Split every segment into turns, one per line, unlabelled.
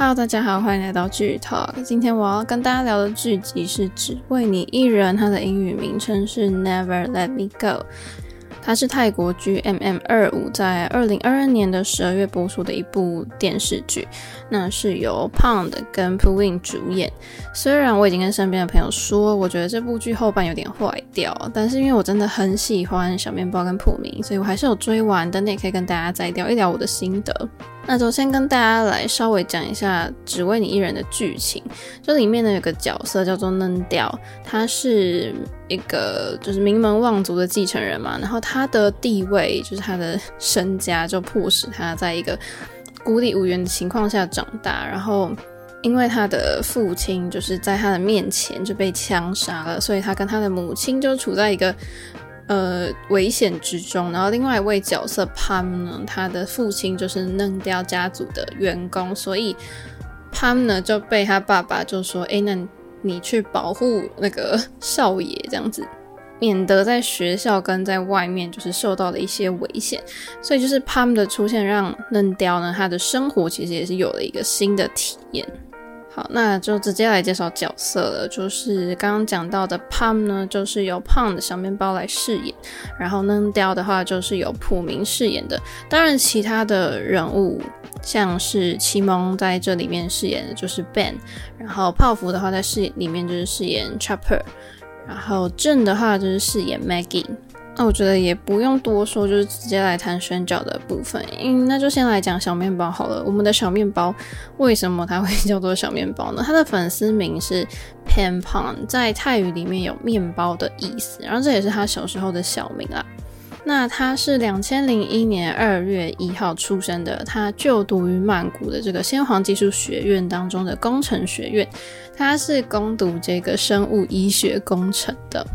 Hello，大家好，欢迎来到剧 Talk。今天我要跟大家聊的剧集是《只为你一人》，它的英语名称是 Never Let Me Go。它是泰国剧 MM 二五在二零二二年的十二月播出的一部电视剧，那是由 Pound 跟 Pooin 主演。虽然我已经跟身边的朋友说，我觉得这部剧后半有点坏掉，但是因为我真的很喜欢小面包跟普明，所以我还是有追完。等等也可以跟大家再聊一聊我的心得。那就先跟大家来稍微讲一下《只为你一人》的剧情。这里面呢有个角色叫做嫩雕，他是一个就是名门望族的继承人嘛，然后他的地位就是他的身家就迫使他在一个孤立无援的情况下长大，然后因为他的父亲就是在他的面前就被枪杀了，所以他跟他的母亲就处在一个。呃，危险之中。然后另外一位角色 Pam 呢，他的父亲就是嫩雕家族的员工，所以 Pam 呢就被他爸爸就说：“哎，那你去保护那个少爷，这样子，免得在学校跟在外面就是受到了一些危险。”所以就是 Pam 的出现，让嫩雕呢他的生活其实也是有了一个新的体验。好，那就直接来介绍角色了。就是刚刚讲到的 Pam 呢，就是由 Pound 的小面包来饰演，然后嫩雕的话就是由普明饰演的。当然，其他的人物像是奇蒙在这里面饰演的就是 Ben，然后泡芙的话在饰里面就是饰演 Chopper，然后正的话就是饰演 Maggie。那我觉得也不用多说，就是直接来谈选角的部分。嗯，那就先来讲小面包好了。我们的小面包为什么它会 叫做小面包呢？它的粉丝名是 Pampon，在泰语里面有面包的意思，然后这也是他小时候的小名啦。那他是两千零一年二月一号出生的，他就读于曼谷的这个先皇技术学院当中的工程学院，他是攻读这个生物医学工程的。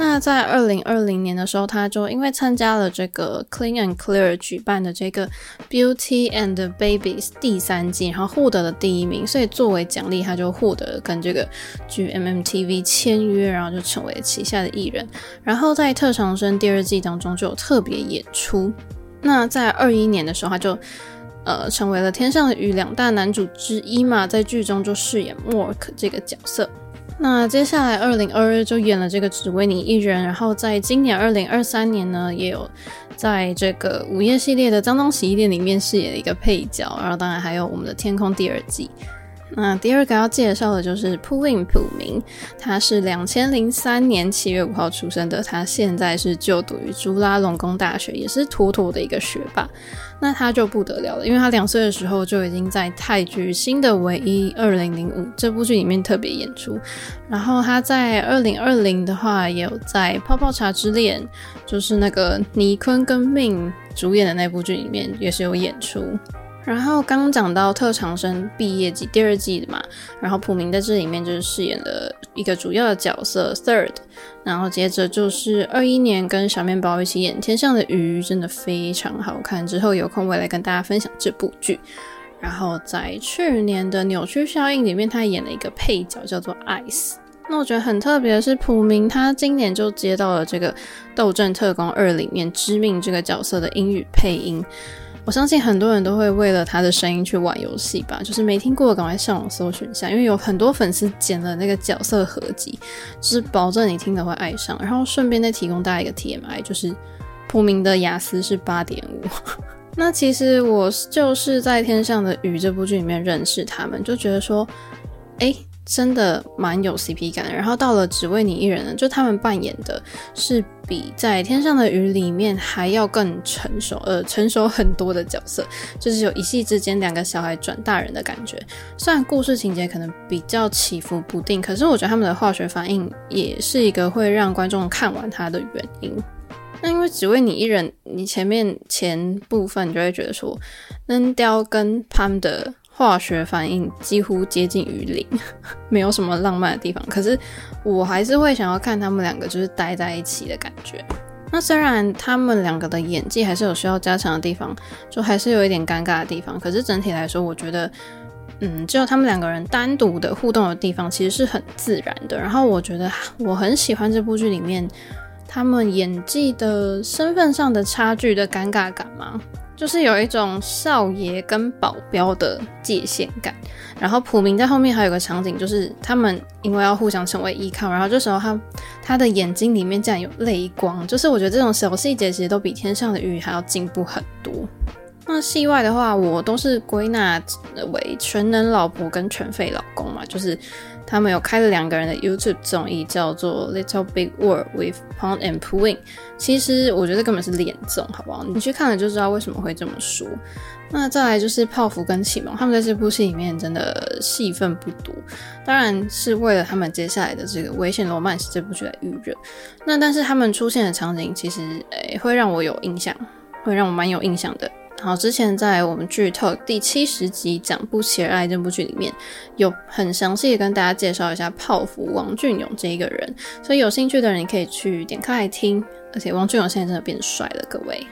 那在二零二零年的时候，他就因为参加了这个 Clean and Clear 举办的这个 Beauty and Babies 第三季，然后获得了第一名，所以作为奖励，他就获得跟这个 GMMTV 签约，然后就成为了旗下的艺人。然后在特长生第二季当中就有特别演出。那在二一年的时候，他就呃成为了天上的鱼两大男主之一嘛，在剧中就饰演 Mork 这个角色。那接下来，二零二二就演了这个《只为你一人》，然后在今年二零二三年呢，也有在这个午夜系列的《脏脏洗衣店》里面饰演一个配角，然后当然还有我们的《天空》第二季。那第二个要介绍的就是 Pooin 普明，他是两千零三年七月五号出生的，他现在是就读于朱拉隆功大学，也是妥妥的一个学霸。那他就不得了了，因为他两岁的时候就已经在泰剧《新的唯一》二零零五这部剧里面特别演出，然后他在二零二零的话也有在《泡泡茶之恋》，就是那个尼坤跟命主演的那部剧里面也是有演出。然后刚讲到特长生毕业季第二季的嘛，然后普明在这里面就是饰演了一个主要的角色 Third，然后接着就是二一年跟小面包一起演《天上的鱼》，真的非常好看。之后有空我也来跟大家分享这部剧。然后在去年的《扭曲效应》里面，他演了一个配角叫做 Ice。那我觉得很特别的是，普明他今年就接到了这个《斗阵特工二》里面知命这个角色的英语配音。我相信很多人都会为了他的声音去玩游戏吧，就是没听过的赶快上网搜寻一下，因为有很多粉丝剪了那个角色合集，就是保证你听了会爱上。然后顺便再提供大家一个 TMI，就是普明的雅思是八点五。那其实我就是在《天上的鱼》这部剧里面认识他们，就觉得说，哎。真的蛮有 CP 感的，然后到了只为你一人呢，就他们扮演的是比在天上的鱼里面还要更成熟，呃，成熟很多的角色，就是有一夕之间两个小孩转大人的感觉。虽然故事情节可能比较起伏不定，可是我觉得他们的化学反应也是一个会让观众看完它的原因。那因为只为你一人，你前面前部分你就会觉得说，嫩雕跟 Pam 的。化学反应几乎接近于零，没有什么浪漫的地方。可是我还是会想要看他们两个就是待在一起的感觉。那虽然他们两个的演技还是有需要加强的地方，就还是有一点尴尬的地方。可是整体来说，我觉得，嗯，只有他们两个人单独的互动的地方其实是很自然的。然后我觉得我很喜欢这部剧里面他们演技的身份上的差距的尴尬感嘛。就是有一种少爷跟保镖的界限感。然后普明在后面还有个场景，就是他们因为要互相成为依靠，然后这时候他他的眼睛里面竟然有泪光，就是我觉得这种小细节其实都比天上的雨还要进步很多。那戏外的话，我都是归纳为全能老婆跟全废老公嘛，就是他们有开了两个人的 YouTube 综艺，叫做 Little Big World with Pond and Puyin。其实我觉得根本是脸综，好不好？你去看了就知道为什么会这么说。那再来就是泡芙跟启蒙，他们在这部戏里面真的戏份不多，当然是为了他们接下来的这个危险罗曼史这部剧来预热。那但是他们出现的场景其实诶、会让我有印象，会让我蛮有印象的。好，之前在我们剧透第七十集讲《不期而爱》这部剧里面，有很详细的跟大家介绍一下泡芙王俊勇这一个人，所以有兴趣的人你可以去点开来听。而且王俊勇现在真的变帅了，各位，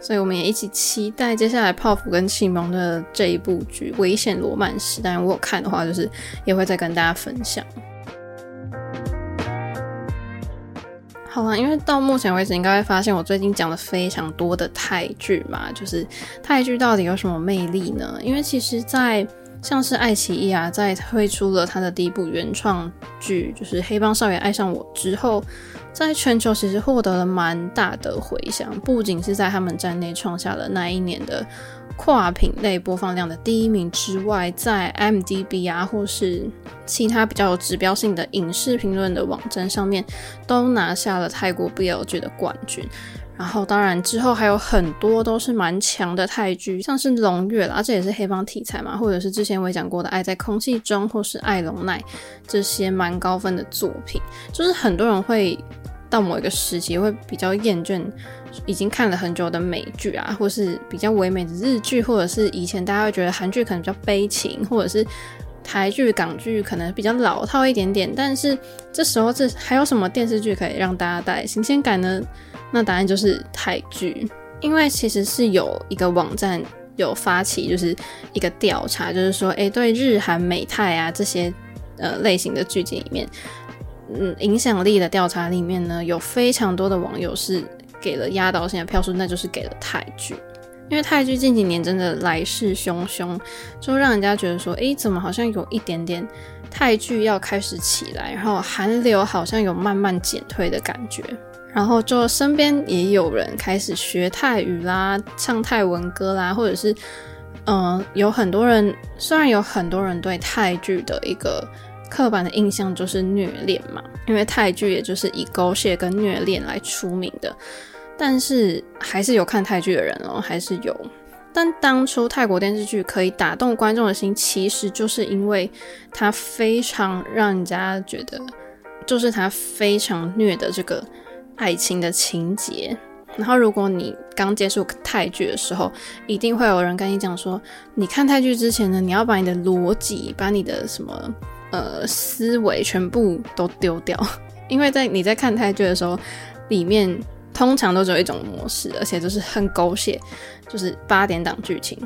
所以我们也一起期待接下来泡芙跟启蒙的这一部剧《危险罗曼史》。当然，我有看的话，就是也会再跟大家分享。好了，因为到目前为止，应该会发现我最近讲了非常多的泰剧嘛，就是泰剧到底有什么魅力呢？因为其实，在像是爱奇艺啊，在推出了他的第一部原创剧，就是《黑帮少爷爱上我》之后，在全球其实获得了蛮大的回响，不仅是在他们站内创下了那一年的。跨品类播放量的第一名之外，在 m d b 啊，或是其他比较有指标性的影视评论的网站上面，都拿下了泰国 BL 剧的冠军。然后，当然之后还有很多都是蛮强的泰剧，像是《龙月》啦，这也是黑帮题材嘛，或者是之前我也讲过的《爱在空气中》或是《爱龙奈》这些蛮高分的作品，就是很多人会到某一个时期会比较厌倦。已经看了很久的美剧啊，或是比较唯美的日剧，或者是以前大家会觉得韩剧可能比较悲情，或者是台剧、港剧可能比较老套一点点。但是这时候，这还有什么电视剧可以让大家带来新鲜感呢？那答案就是泰剧，因为其实是有一个网站有发起，就是一个调查，就是说，诶，对日韩美泰啊这些呃类型的剧集里面，嗯，影响力的调查里面呢，有非常多的网友是。给了压倒性的票数，那就是给了泰剧，因为泰剧近几年真的来势汹汹，就让人家觉得说，诶，怎么好像有一点点泰剧要开始起来，然后韩流好像有慢慢减退的感觉，然后就身边也有人开始学泰语啦，唱泰文歌啦，或者是，嗯、有很多人，虽然有很多人对泰剧的一个。刻板的印象就是虐恋嘛，因为泰剧也就是以狗血跟虐恋来出名的，但是还是有看泰剧的人哦，还是有。但当初泰国电视剧可以打动观众的心，其实就是因为它非常让人家觉得，就是它非常虐的这个爱情的情节。然后如果你刚接触泰剧的时候，一定会有人跟你讲说，你看泰剧之前呢，你要把你的逻辑，把你的什么。呃，思维全部都丢掉，因为在你在看泰剧的时候，里面通常都只有一种模式，而且就是很狗血，就是八点档剧情。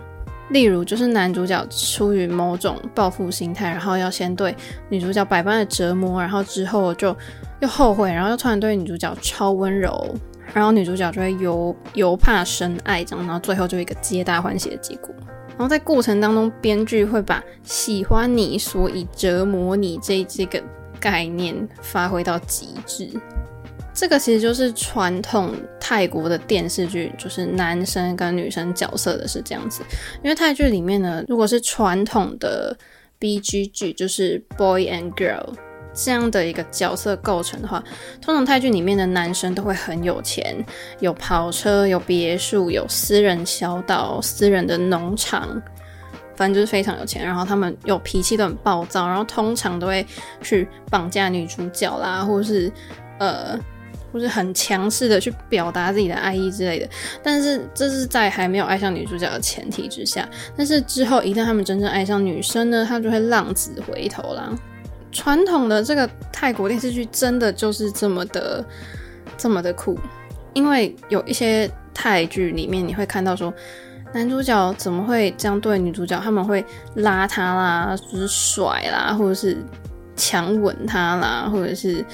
例如，就是男主角出于某种报复心态，然后要先对女主角百般的折磨，然后之后就又后悔，然后又突然对女主角超温柔，然后女主角就会由由怕生爱这样，然后最后就一个皆大欢喜的结果。然后在过程当中，编剧会把喜欢你，所以折磨你这这个概念发挥到极致。这个其实就是传统泰国的电视剧，就是男生跟女生角色的是这样子。因为泰剧里面呢，如果是传统的 BG 剧，就是 Boy and Girl。这样的一个角色构成的话，通常泰剧里面的男生都会很有钱，有跑车，有别墅，有私人小岛、私人的农场，反正就是非常有钱。然后他们有脾气都很暴躁，然后通常都会去绑架女主角啦，或是呃，或是很强势的去表达自己的爱意之类的。但是这是在还没有爱上女主角的前提之下。但是之后一旦他们真正爱上女生呢，他就会浪子回头啦。传统的这个泰国电视剧真的就是这么的这么的酷，因为有一些泰剧里面你会看到说，男主角怎么会这样对女主角？他们会拉她啦，就是甩啦，或者是强吻她啦，或者是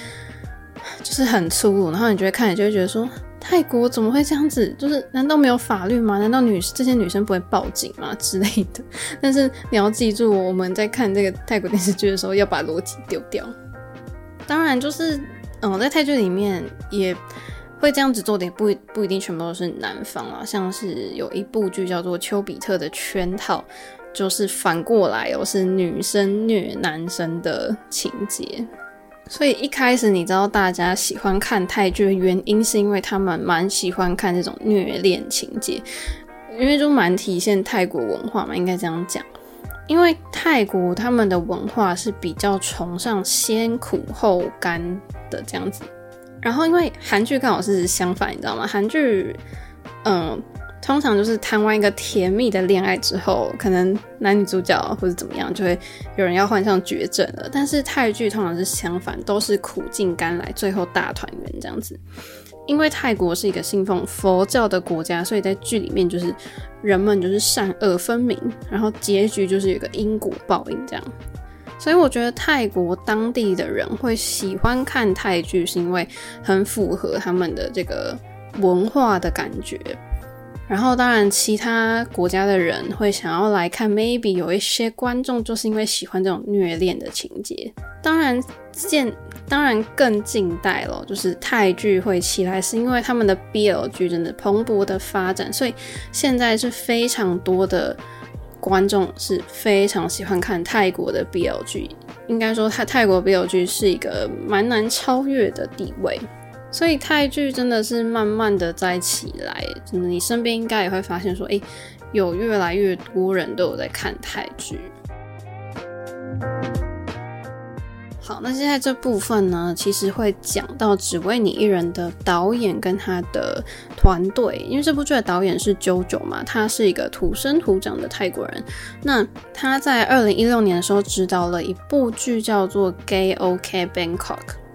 就是很粗鲁，然后你就会看，你就会觉得说，泰国怎么会这样子？就是难道没有法律吗？难道女这些女生不会报警吗 之类的？但是你要记住，我们在看这个泰国电视剧的时候，要把逻辑丢掉。当然，就是嗯，在泰剧里面也会这样子做的，也不不一定全部都是男方啊。像是有一部剧叫做《丘比特的圈套》，就是反过来哦，是女生虐男生的情节。所以一开始你知道大家喜欢看泰剧的原因，是因为他们蛮喜欢看这种虐恋情节，因为就蛮体现泰国文化嘛，应该这样讲。因为泰国他们的文化是比较崇尚先苦后甘的这样子，然后因为韩剧刚好是相反，你知道吗？韩剧，嗯，通常就是谈完一个甜蜜的恋爱之后，可能男女主角或者怎么样，就会有人要患上绝症了。但是泰剧通常是相反，都是苦尽甘来，最后大团圆这样子。因为泰国是一个信奉佛教的国家，所以在剧里面就是人们就是善恶分明，然后结局就是有个因果报应这样。所以我觉得泰国当地的人会喜欢看泰剧，是因为很符合他们的这个文化的感觉。然后当然其他国家的人会想要来看，maybe 有一些观众就是因为喜欢这种虐恋的情节。当然现当然更近代了，就是泰剧会起来，是因为他们的 BL 剧真的蓬勃的发展，所以现在是非常多的观众是非常喜欢看泰国的 BL 剧。应该说泰泰国 BL 剧是一个蛮难超越的地位，所以泰剧真的是慢慢的在起来。真的，你身边应该也会发现说，诶，有越来越多人都有在看泰剧。好，那现在这部分呢，其实会讲到《只为你一人》的导演跟他的团队，因为这部剧的导演是 JoJo 嘛，他是一个土生土长的泰国人。那他在二零一六年的时候执导了一部剧叫做《Gay OK Bangkok》。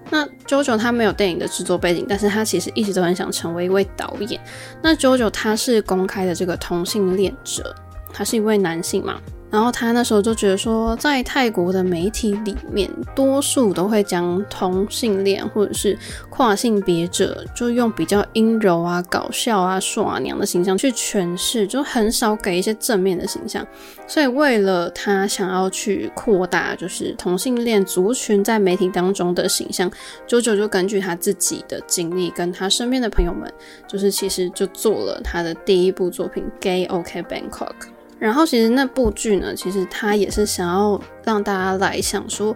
那 JoJo 他没有电影的制作背景，但是他其实一直都很想成为一位导演。那 JoJo 他是公开的这个同性恋者，他是一位男性嘛。然后他那时候就觉得说，在泰国的媒体里面，多数都会将同性恋或者是跨性别者，就用比较阴柔啊、搞笑啊、耍娘的形象去诠释，就很少给一些正面的形象。所以为了他想要去扩大，就是同性恋族群在媒体当中的形象，JoJo 就根据他自己的经历，跟他身边的朋友们，就是其实就做了他的第一部作品《Gay OK Bangkok》。然后其实那部剧呢，其实他也是想要让大家来想说，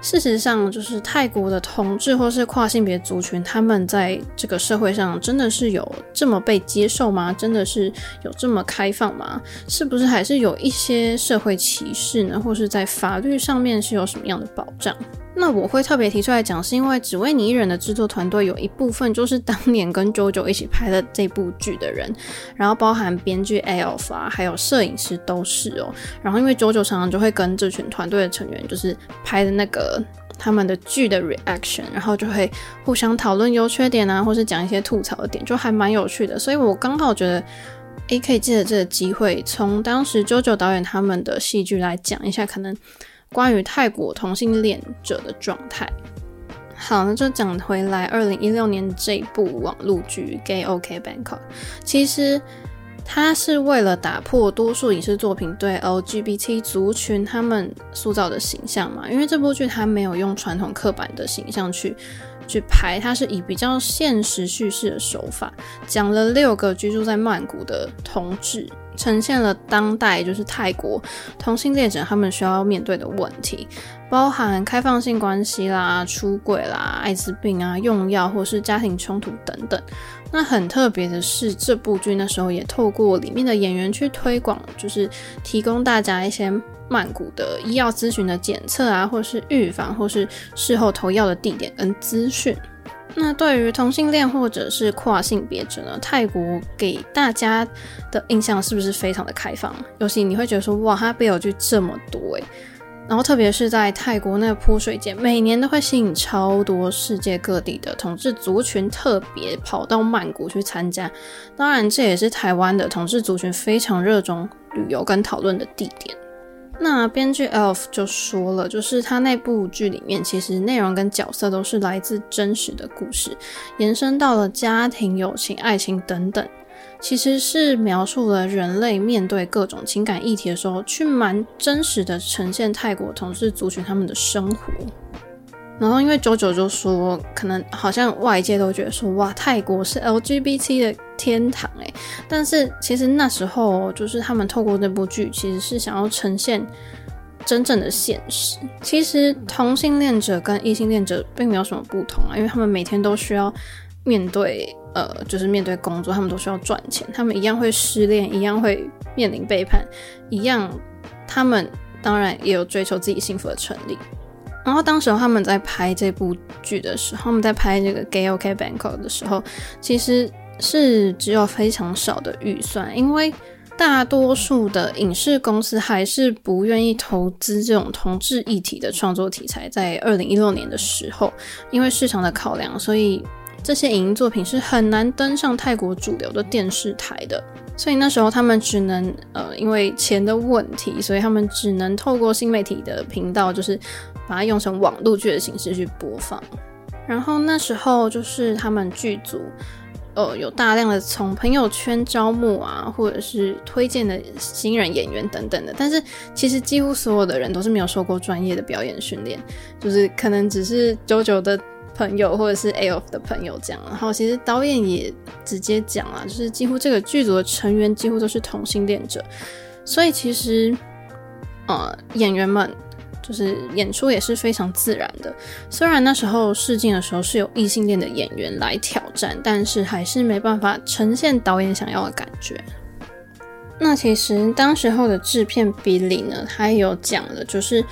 事实上就是泰国的同志或是跨性别族群，他们在这个社会上真的是有这么被接受吗？真的是有这么开放吗？是不是还是有一些社会歧视呢？或是在法律上面是有什么样的保障？那我会特别提出来讲，是因为《只为你一人》的制作团队有一部分就是当年跟 JoJo 一起拍的这部剧的人，然后包含编剧 Alf 啊，还有摄影师都是哦。然后因为 JoJo 常常就会跟这群团队的成员就是拍的那个他们的剧的 reaction，然后就会互相讨论优缺点啊，或是讲一些吐槽的点，就还蛮有趣的。所以我刚好觉得，，A 可以借着这个机会，从当时 JoJo 导演他们的戏剧来讲一下，可能。关于泰国同性恋者的状态，好，那就讲回来，二零一六年这部网络剧《Gay OK Bangkok》，其实它是为了打破多数影视作品对 LGBT 族群他们塑造的形象嘛，因为这部剧它没有用传统刻板的形象去去拍，它是以比较现实叙事的手法，讲了六个居住在曼谷的同志。呈现了当代就是泰国同性恋者他们需要面对的问题，包含开放性关系啦、出轨啦、艾滋病啊、用药或是家庭冲突等等。那很特别的是，这部剧那时候也透过里面的演员去推广，就是提供大家一些曼谷的医药咨询的检测啊，或是预防或是事后投药的地点跟资讯。那对于同性恋或者是跨性别者呢，泰国给大家的印象是不是非常的开放？尤其你会觉得说，哇，它 BL 剧这么多诶，然后特别是在泰国那个泼水节，每年都会吸引超多世界各地的同志族群特别跑到曼谷去参加。当然，这也是台湾的同志族群非常热衷旅游跟讨论的地点。那编剧 Elf 就说了，就是他那部剧里面，其实内容跟角色都是来自真实的故事，延伸到了家庭、友情、爱情等等，其实是描述了人类面对各种情感议题的时候，去蛮真实的呈现泰国同事族群他们的生活。然后因为九九就说，可能好像外界都觉得说，哇，泰国是 LGBT 的天堂诶，但是其实那时候就是他们透过那部剧，其实是想要呈现真正的现实。其实同性恋者跟异性恋者并没有什么不同啊，因为他们每天都需要面对，呃，就是面对工作，他们都需要赚钱，他们一样会失恋，一样会面临背叛，一样，他们当然也有追求自己幸福的权利。然后当时他们在拍这部剧的时候，他们在拍这个《Gay OK Bangkok》的时候，其实是只有非常少的预算，因为大多数的影视公司还是不愿意投资这种同志议题的创作题材。在二零一六年的时候，因为市场的考量，所以这些影音作品是很难登上泰国主流的电视台的。所以那时候他们只能呃，因为钱的问题，所以他们只能透过新媒体的频道，就是。把它用成网络剧的形式去播放，然后那时候就是他们剧组，呃，有大量的从朋友圈招募啊，或者是推荐的新人演员等等的，但是其实几乎所有的人都是没有受过专业的表演训练，就是可能只是久久的朋友或者是 AOF 的朋友这样，然后其实导演也直接讲啊，就是几乎这个剧组的成员几乎都是同性恋者，所以其实，呃，演员们。就是演出也是非常自然的，虽然那时候试镜的时候是有异性恋的演员来挑战，但是还是没办法呈现导演想要的感觉。那其实当时候的制片 Billy 呢，他也有讲了，就是，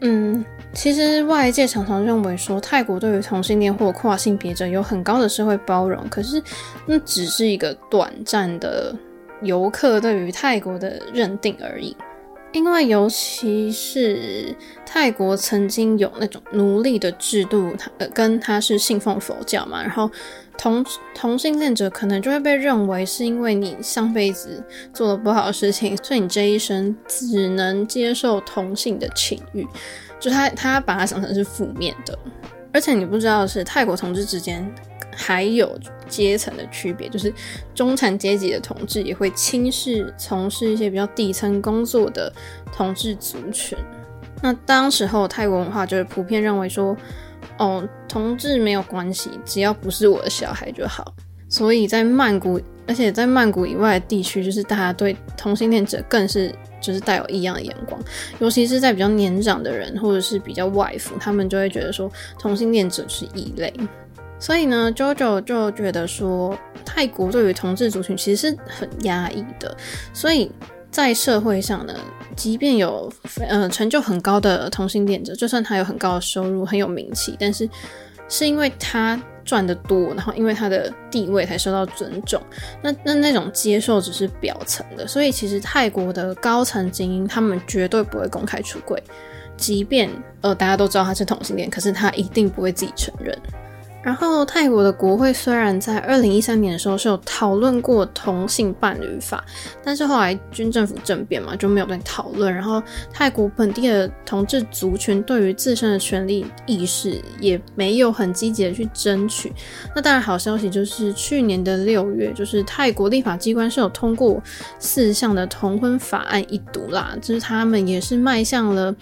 嗯，其实外界常常认为说泰国对于同性恋或跨性别者有很高的社会包容，可是那只是一个短暂的游客对于泰国的认定而已。因为尤其是泰国曾经有那种奴隶的制度，呃跟他是信奉佛教嘛，然后同同性恋者可能就会被认为是因为你上辈子做了不好的事情，所以你这一生只能接受同性的情欲，就他他把它想成是负面的，而且你不知道的是泰国同志之间。还有阶层的区别，就是中产阶级的同志也会轻视从事一些比较底层工作的同志族群。那当时候泰国文化就是普遍认为说，哦，同志没有关系，只要不是我的小孩就好。所以在曼谷，而且在曼谷以外的地区，就是大家对同性恋者更是就是带有异样的眼光，尤其是在比较年长的人或者是比较外服，他们就会觉得说同性恋者是异类。所以呢，JoJo 就觉得说，泰国对于同志族群其实是很压抑的。所以在社会上呢，即便有呃成就很高的同性恋者，就算他有很高的收入、很有名气，但是是因为他赚得多，然后因为他的地位才受到尊重。那那那种接受只是表层的。所以其实泰国的高层精英，他们绝对不会公开出柜，即便呃大家都知道他是同性恋，可是他一定不会自己承认。然后，泰国的国会虽然在二零一三年的时候是有讨论过同性伴侣法，但是后来军政府政变嘛，就没有再讨论。然后，泰国本地的同志族群对于自身的权利意识也没有很积极的去争取。那当然，好消息就是去年的六月，就是泰国立法机关是有通过四项的同婚法案一读啦，就是他们也是迈向了。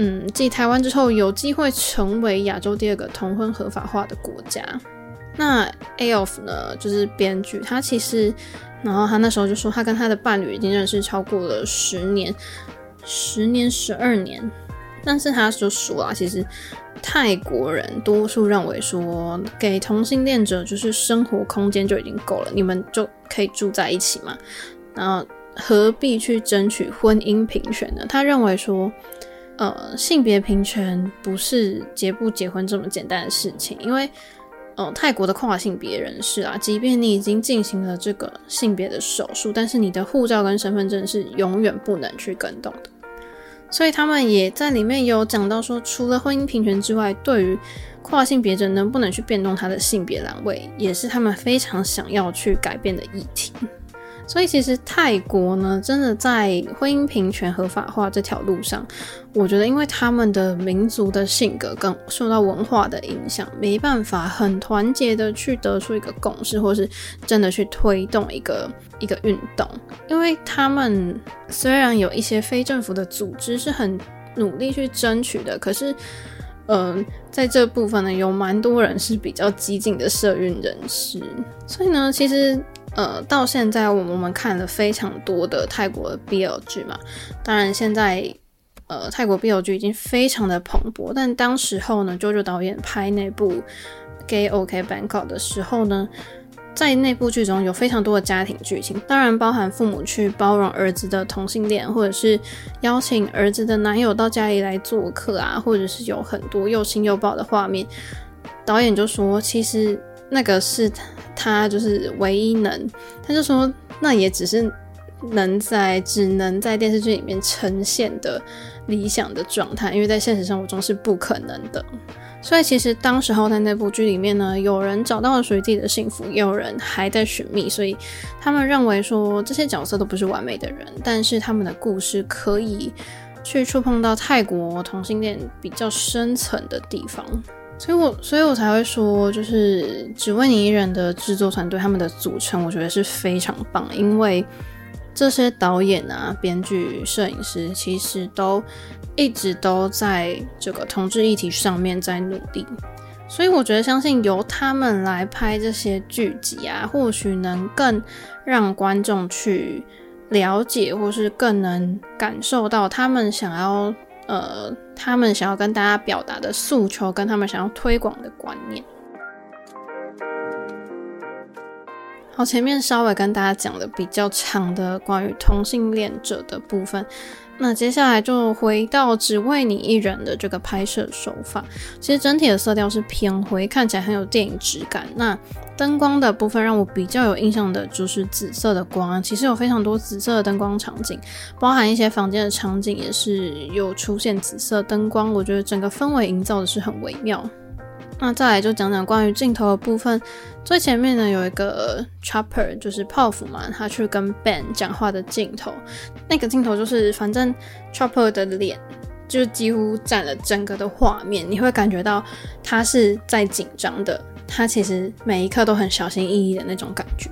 嗯，继台湾之后，有机会成为亚洲第二个同婚合法化的国家。那 AOF 呢，就是编剧，他其实，然后他那时候就说，他跟他的伴侣已经认识超过了十年，十年、十二年。但是他就说啊，其实泰国人多数认为说，给同性恋者就是生活空间就已经够了，你们就可以住在一起嘛，然后何必去争取婚姻平权呢？他认为说。呃，性别平权不是结不结婚这么简单的事情，因为，呃，泰国的跨性别人士啊，即便你已经进行了这个性别的手术，但是你的护照跟身份证是永远不能去更动的。所以他们也在里面有讲到说，除了婚姻平权之外，对于跨性别者能不能去变动他的性别栏位，也是他们非常想要去改变的议题。所以其实泰国呢，真的在婚姻平权合法化这条路上，我觉得因为他们的民族的性格更受到文化的影响，没办法很团结的去得出一个共识，或是真的去推动一个一个运动。因为他们虽然有一些非政府的组织是很努力去争取的，可是，嗯、在这部分呢，有蛮多人是比较激进的社运人士，所以呢，其实。呃，到现在我们看了非常多的泰国的 BL 剧嘛，当然现在呃泰国 BL 剧已经非常的蓬勃，但当时候呢，JoJo 导演拍那部《Gay OK bank》的时候呢，在那部剧中有非常多的家庭剧情，当然包含父母去包容儿子的同性恋，或者是邀请儿子的男友到家里来做客啊，或者是有很多又亲又抱的画面，导演就说其实。那个是他就是唯一能，他就说那也只是能在只能在电视剧里面呈现的理想的状态，因为在现实生活中是不可能的。所以其实当时候在那部剧里面呢，有人找到了属于自己的幸福，也有人还在寻觅，所以他们认为说这些角色都不是完美的人，但是他们的故事可以去触碰到泰国同性恋比较深层的地方。所以我，所以我才会说，就是《只为你一人》的制作团队，他们的组成，我觉得是非常棒。因为这些导演啊、编剧、摄影师，其实都一直都在这个同志议题上面在努力。所以，我觉得相信由他们来拍这些剧集啊，或许能更让观众去了解，或是更能感受到他们想要。呃，他们想要跟大家表达的诉求，跟他们想要推广的观念。好，前面稍微跟大家讲的比较长的关于同性恋者的部分。那接下来就回到只为你一人的这个拍摄手法，其实整体的色调是偏灰，看起来很有电影质感。那灯光的部分让我比较有印象的就是紫色的光，其实有非常多紫色的灯光场景，包含一些房间的场景也是有出现紫色灯光，我觉得整个氛围营造的是很微妙。那再来就讲讲关于镜头的部分，最前面呢有一个 Chopper，就是泡芙嘛，他去跟 Ben 讲话的镜头。那个镜头就是，反正 Chopper 的脸就几乎占了整个的画面，你会感觉到他是在紧张的，他其实每一刻都很小心翼翼的那种感觉。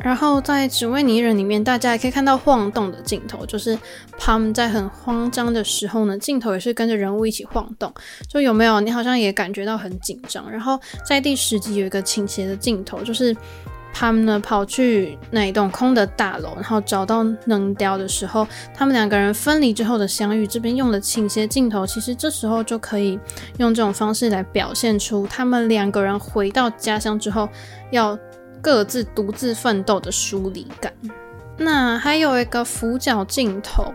然后在《只为你一人》里面，大家也可以看到晃动的镜头，就是 Pam 在很慌张的时候呢，镜头也是跟着人物一起晃动，就有没有？你好像也感觉到很紧张。然后在第十集有一个倾斜的镜头，就是 Pam 呢跑去那一栋空的大楼，然后找到能雕的时候，他们两个人分离之后的相遇。这边用的倾斜镜头，其实这时候就可以用这种方式来表现出他们两个人回到家乡之后要。各自独自奋斗的疏离感。那还有一个俯角镜头，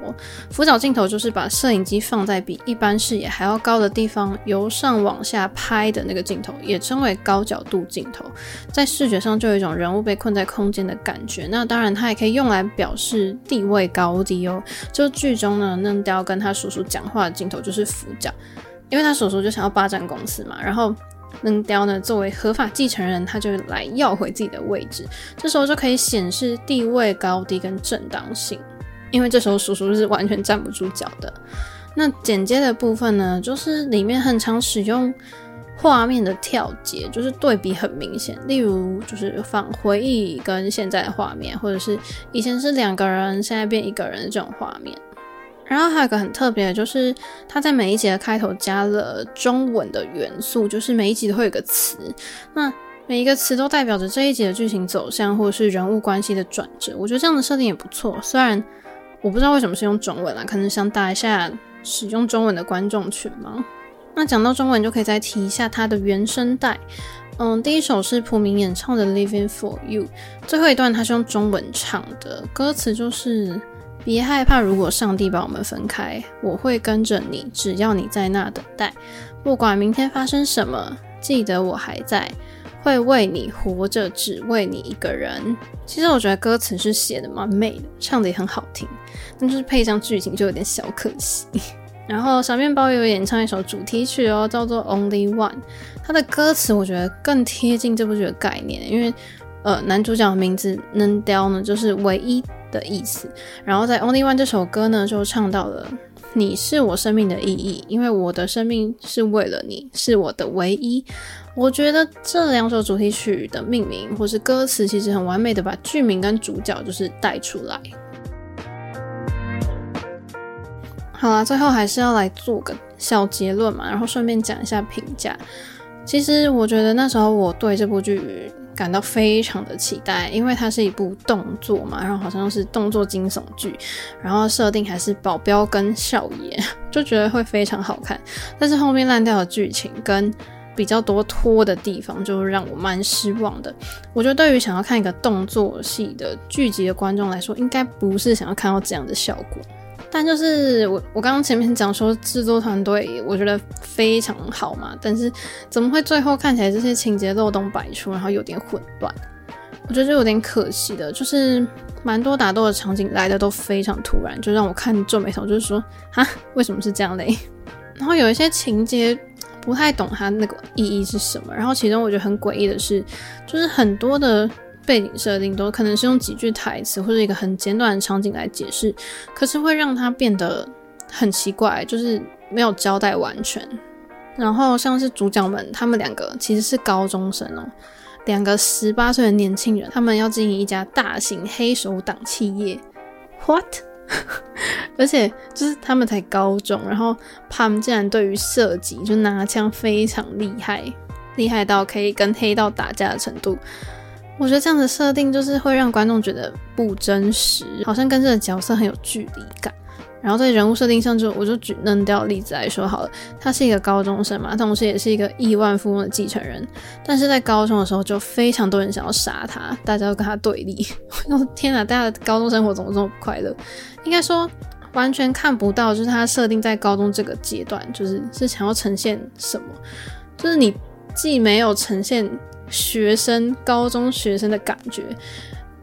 俯角镜头就是把摄影机放在比一般视野还要高的地方，由上往下拍的那个镜头，也称为高角度镜头。在视觉上就有一种人物被困在空间的感觉。那当然，它也可以用来表示地位高低哦。就剧中呢，嫩雕跟他叔叔讲话的镜头就是俯角，因为他叔叔就想要霸占公司嘛，然后。扔雕呢，作为合法继承人，他就来要回自己的位置。这时候就可以显示地位高低跟正当性，因为这时候叔叔是完全站不住脚的。那剪接的部分呢，就是里面很常使用画面的跳接，就是对比很明显。例如，就是放回忆跟现在的画面，或者是以前是两个人，现在变一个人的这种画面。然后还有个很特别的，就是他在每一集的开头加了中文的元素，就是每一集都会有个词，那每一个词都代表着这一集的剧情走向或者是人物关系的转折。我觉得这样的设定也不错，虽然我不知道为什么是用中文啦，可能想打一下使用中文的观众群嘛。那讲到中文，就可以再提一下它的原声带。嗯，第一首是朴明演唱的《Living for You》，最后一段他是用中文唱的，歌词就是。别害怕，如果上帝把我们分开，我会跟着你，只要你在那等待。不管明天发生什么，记得我还在，会为你活着，只为你一个人。其实我觉得歌词是写的蛮美的，唱的也很好听，但就是配上剧情就有点小可惜。然后小面包有演唱一首主题曲哦，叫做《Only One》，它的歌词我觉得更贴近这部剧的概念，因为。呃，男主角的名字 Nedel 呢，就是唯一的意思。然后在 Only One 这首歌呢，就唱到了你是我生命的意义，因为我的生命是为了你，是我的唯一。我觉得这两首主题曲的命名或是歌词，其实很完美的把剧名跟主角就是带出来。好啦，最后还是要来做个小结论嘛，然后顺便讲一下评价。其实我觉得那时候我对这部剧感到非常的期待，因为它是一部动作嘛，然后好像是动作惊悚剧，然后设定还是保镖跟少爷，就觉得会非常好看。但是后面烂掉的剧情跟比较多拖的地方，就让我蛮失望的。我觉得对于想要看一个动作戏的剧集的观众来说，应该不是想要看到这样的效果。但就是我，我刚刚前面讲说制作团队，我觉得非常好嘛。但是怎么会最后看起来这些情节漏洞百出，然后有点混乱？我觉得就有点可惜的。就是蛮多打斗的场景来的都非常突然，就让我看皱眉头，就是说啊，为什么是这样嘞？然后有一些情节不太懂它那个意义是什么。然后其中我觉得很诡异的是，就是很多的。背景设定都可能是用几句台词或者一个很简短的场景来解释，可是会让它变得很奇怪，就是没有交代完全。然后像是主角们，他们两个其实是高中生哦，两个十八岁的年轻人，他们要经营一家大型黑手党企业。What？而且就是他们才高中，然后他们竟然对于射击就拿枪非常厉害，厉害到可以跟黑道打架的程度。我觉得这样的设定就是会让观众觉得不真实，好像跟这个角色很有距离感。然后在人物设定上就，我就举能掉例子来说好了，他是一个高中生嘛，同时也是一个亿万富翁的继承人。但是在高中的时候，就非常多人想要杀他，大家都跟他对立。我天哪，大家的高中生活怎么这么不快乐？应该说完全看不到，就是他设定在高中这个阶段，就是是想要呈现什么？就是你既没有呈现。学生，高中学生的感觉，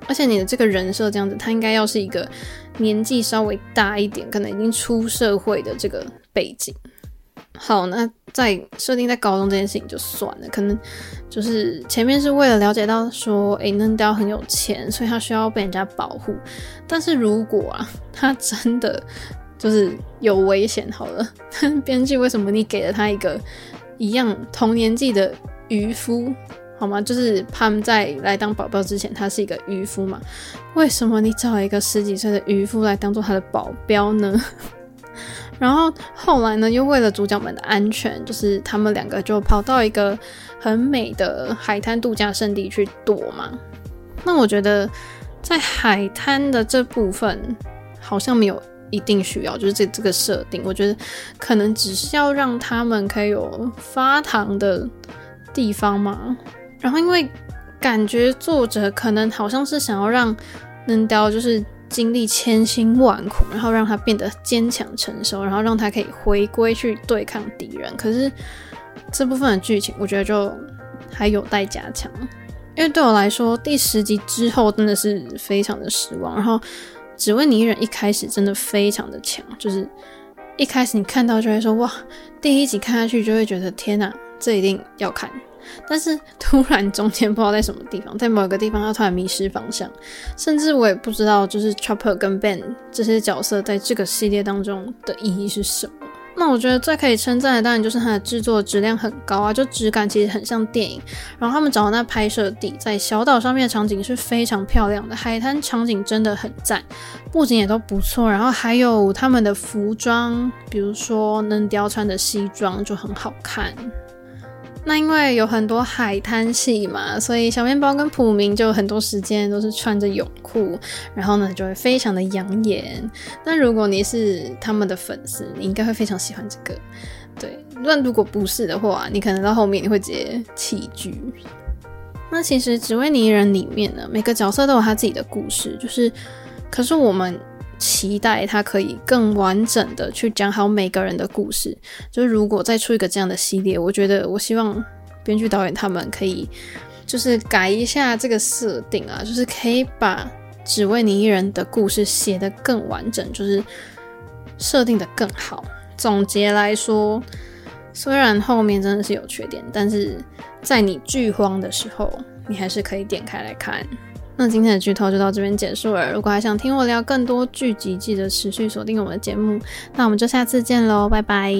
而且你的这个人设这样子，他应该要是一个年纪稍微大一点，可能已经出社会的这个背景。好，那在设定在高中这件事情就算了，可能就是前面是为了了解到说，诶，嫩雕很有钱，所以他需要被人家保护。但是如果啊，他真的就是有危险，好了，编剧为什么你给了他一个一样同年纪的渔夫？好吗？就是他们在来当保镖之前，他是一个渔夫嘛？为什么你找一个十几岁的渔夫来当做他的保镖呢？然后后来呢，又为了主角们的安全，就是他们两个就跑到一个很美的海滩度假胜地去躲嘛。那我觉得在海滩的这部分好像没有一定需要，就是这这个设定，我觉得可能只是要让他们可以有发糖的地方嘛。然后，因为感觉作者可能好像是想要让嫩雕就是经历千辛万苦，然后让他变得坚强成熟，然后让他可以回归去对抗敌人。可是这部分的剧情，我觉得就还有待加强。因为对我来说，第十集之后真的是非常的失望。然后，只为你一人一开始真的非常的强，就是一开始你看到就会说哇，第一集看下去就会觉得天哪，这一定要看。但是突然中间不知道在什么地方，在某个地方他突然迷失方向，甚至我也不知道就是 Chopper 跟 Ben 这些角色在这个系列当中的意义是什么。那我觉得最可以称赞的当然就是它的制作质量很高啊，就质感其实很像电影。然后他们找的那拍摄地在小岛上面的场景是非常漂亮的，海滩场景真的很赞，布景也都不错。然后还有他们的服装，比如说能雕穿的西装就很好看。那因为有很多海滩戏嘛，所以小面包跟普明就很多时间都是穿着泳裤，然后呢就会非常的养眼。那如果你是他们的粉丝，你应该会非常喜欢这个。对，那如果不是的话，你可能到后面你会直接弃剧。那其实《只为你一人》里面呢，每个角色都有他自己的故事，就是，可是我们。期待他可以更完整的去讲好每个人的故事。就是如果再出一个这样的系列，我觉得我希望编剧导演他们可以就是改一下这个设定啊，就是可以把只为你一人的故事写得更完整，就是设定得更好。总结来说，虽然后面真的是有缺点，但是在你剧荒的时候，你还是可以点开来看。那今天的剧透就到这边结束了。如果还想听我聊更多剧集记得持续锁定我们的节目。那我们就下次见喽拜拜。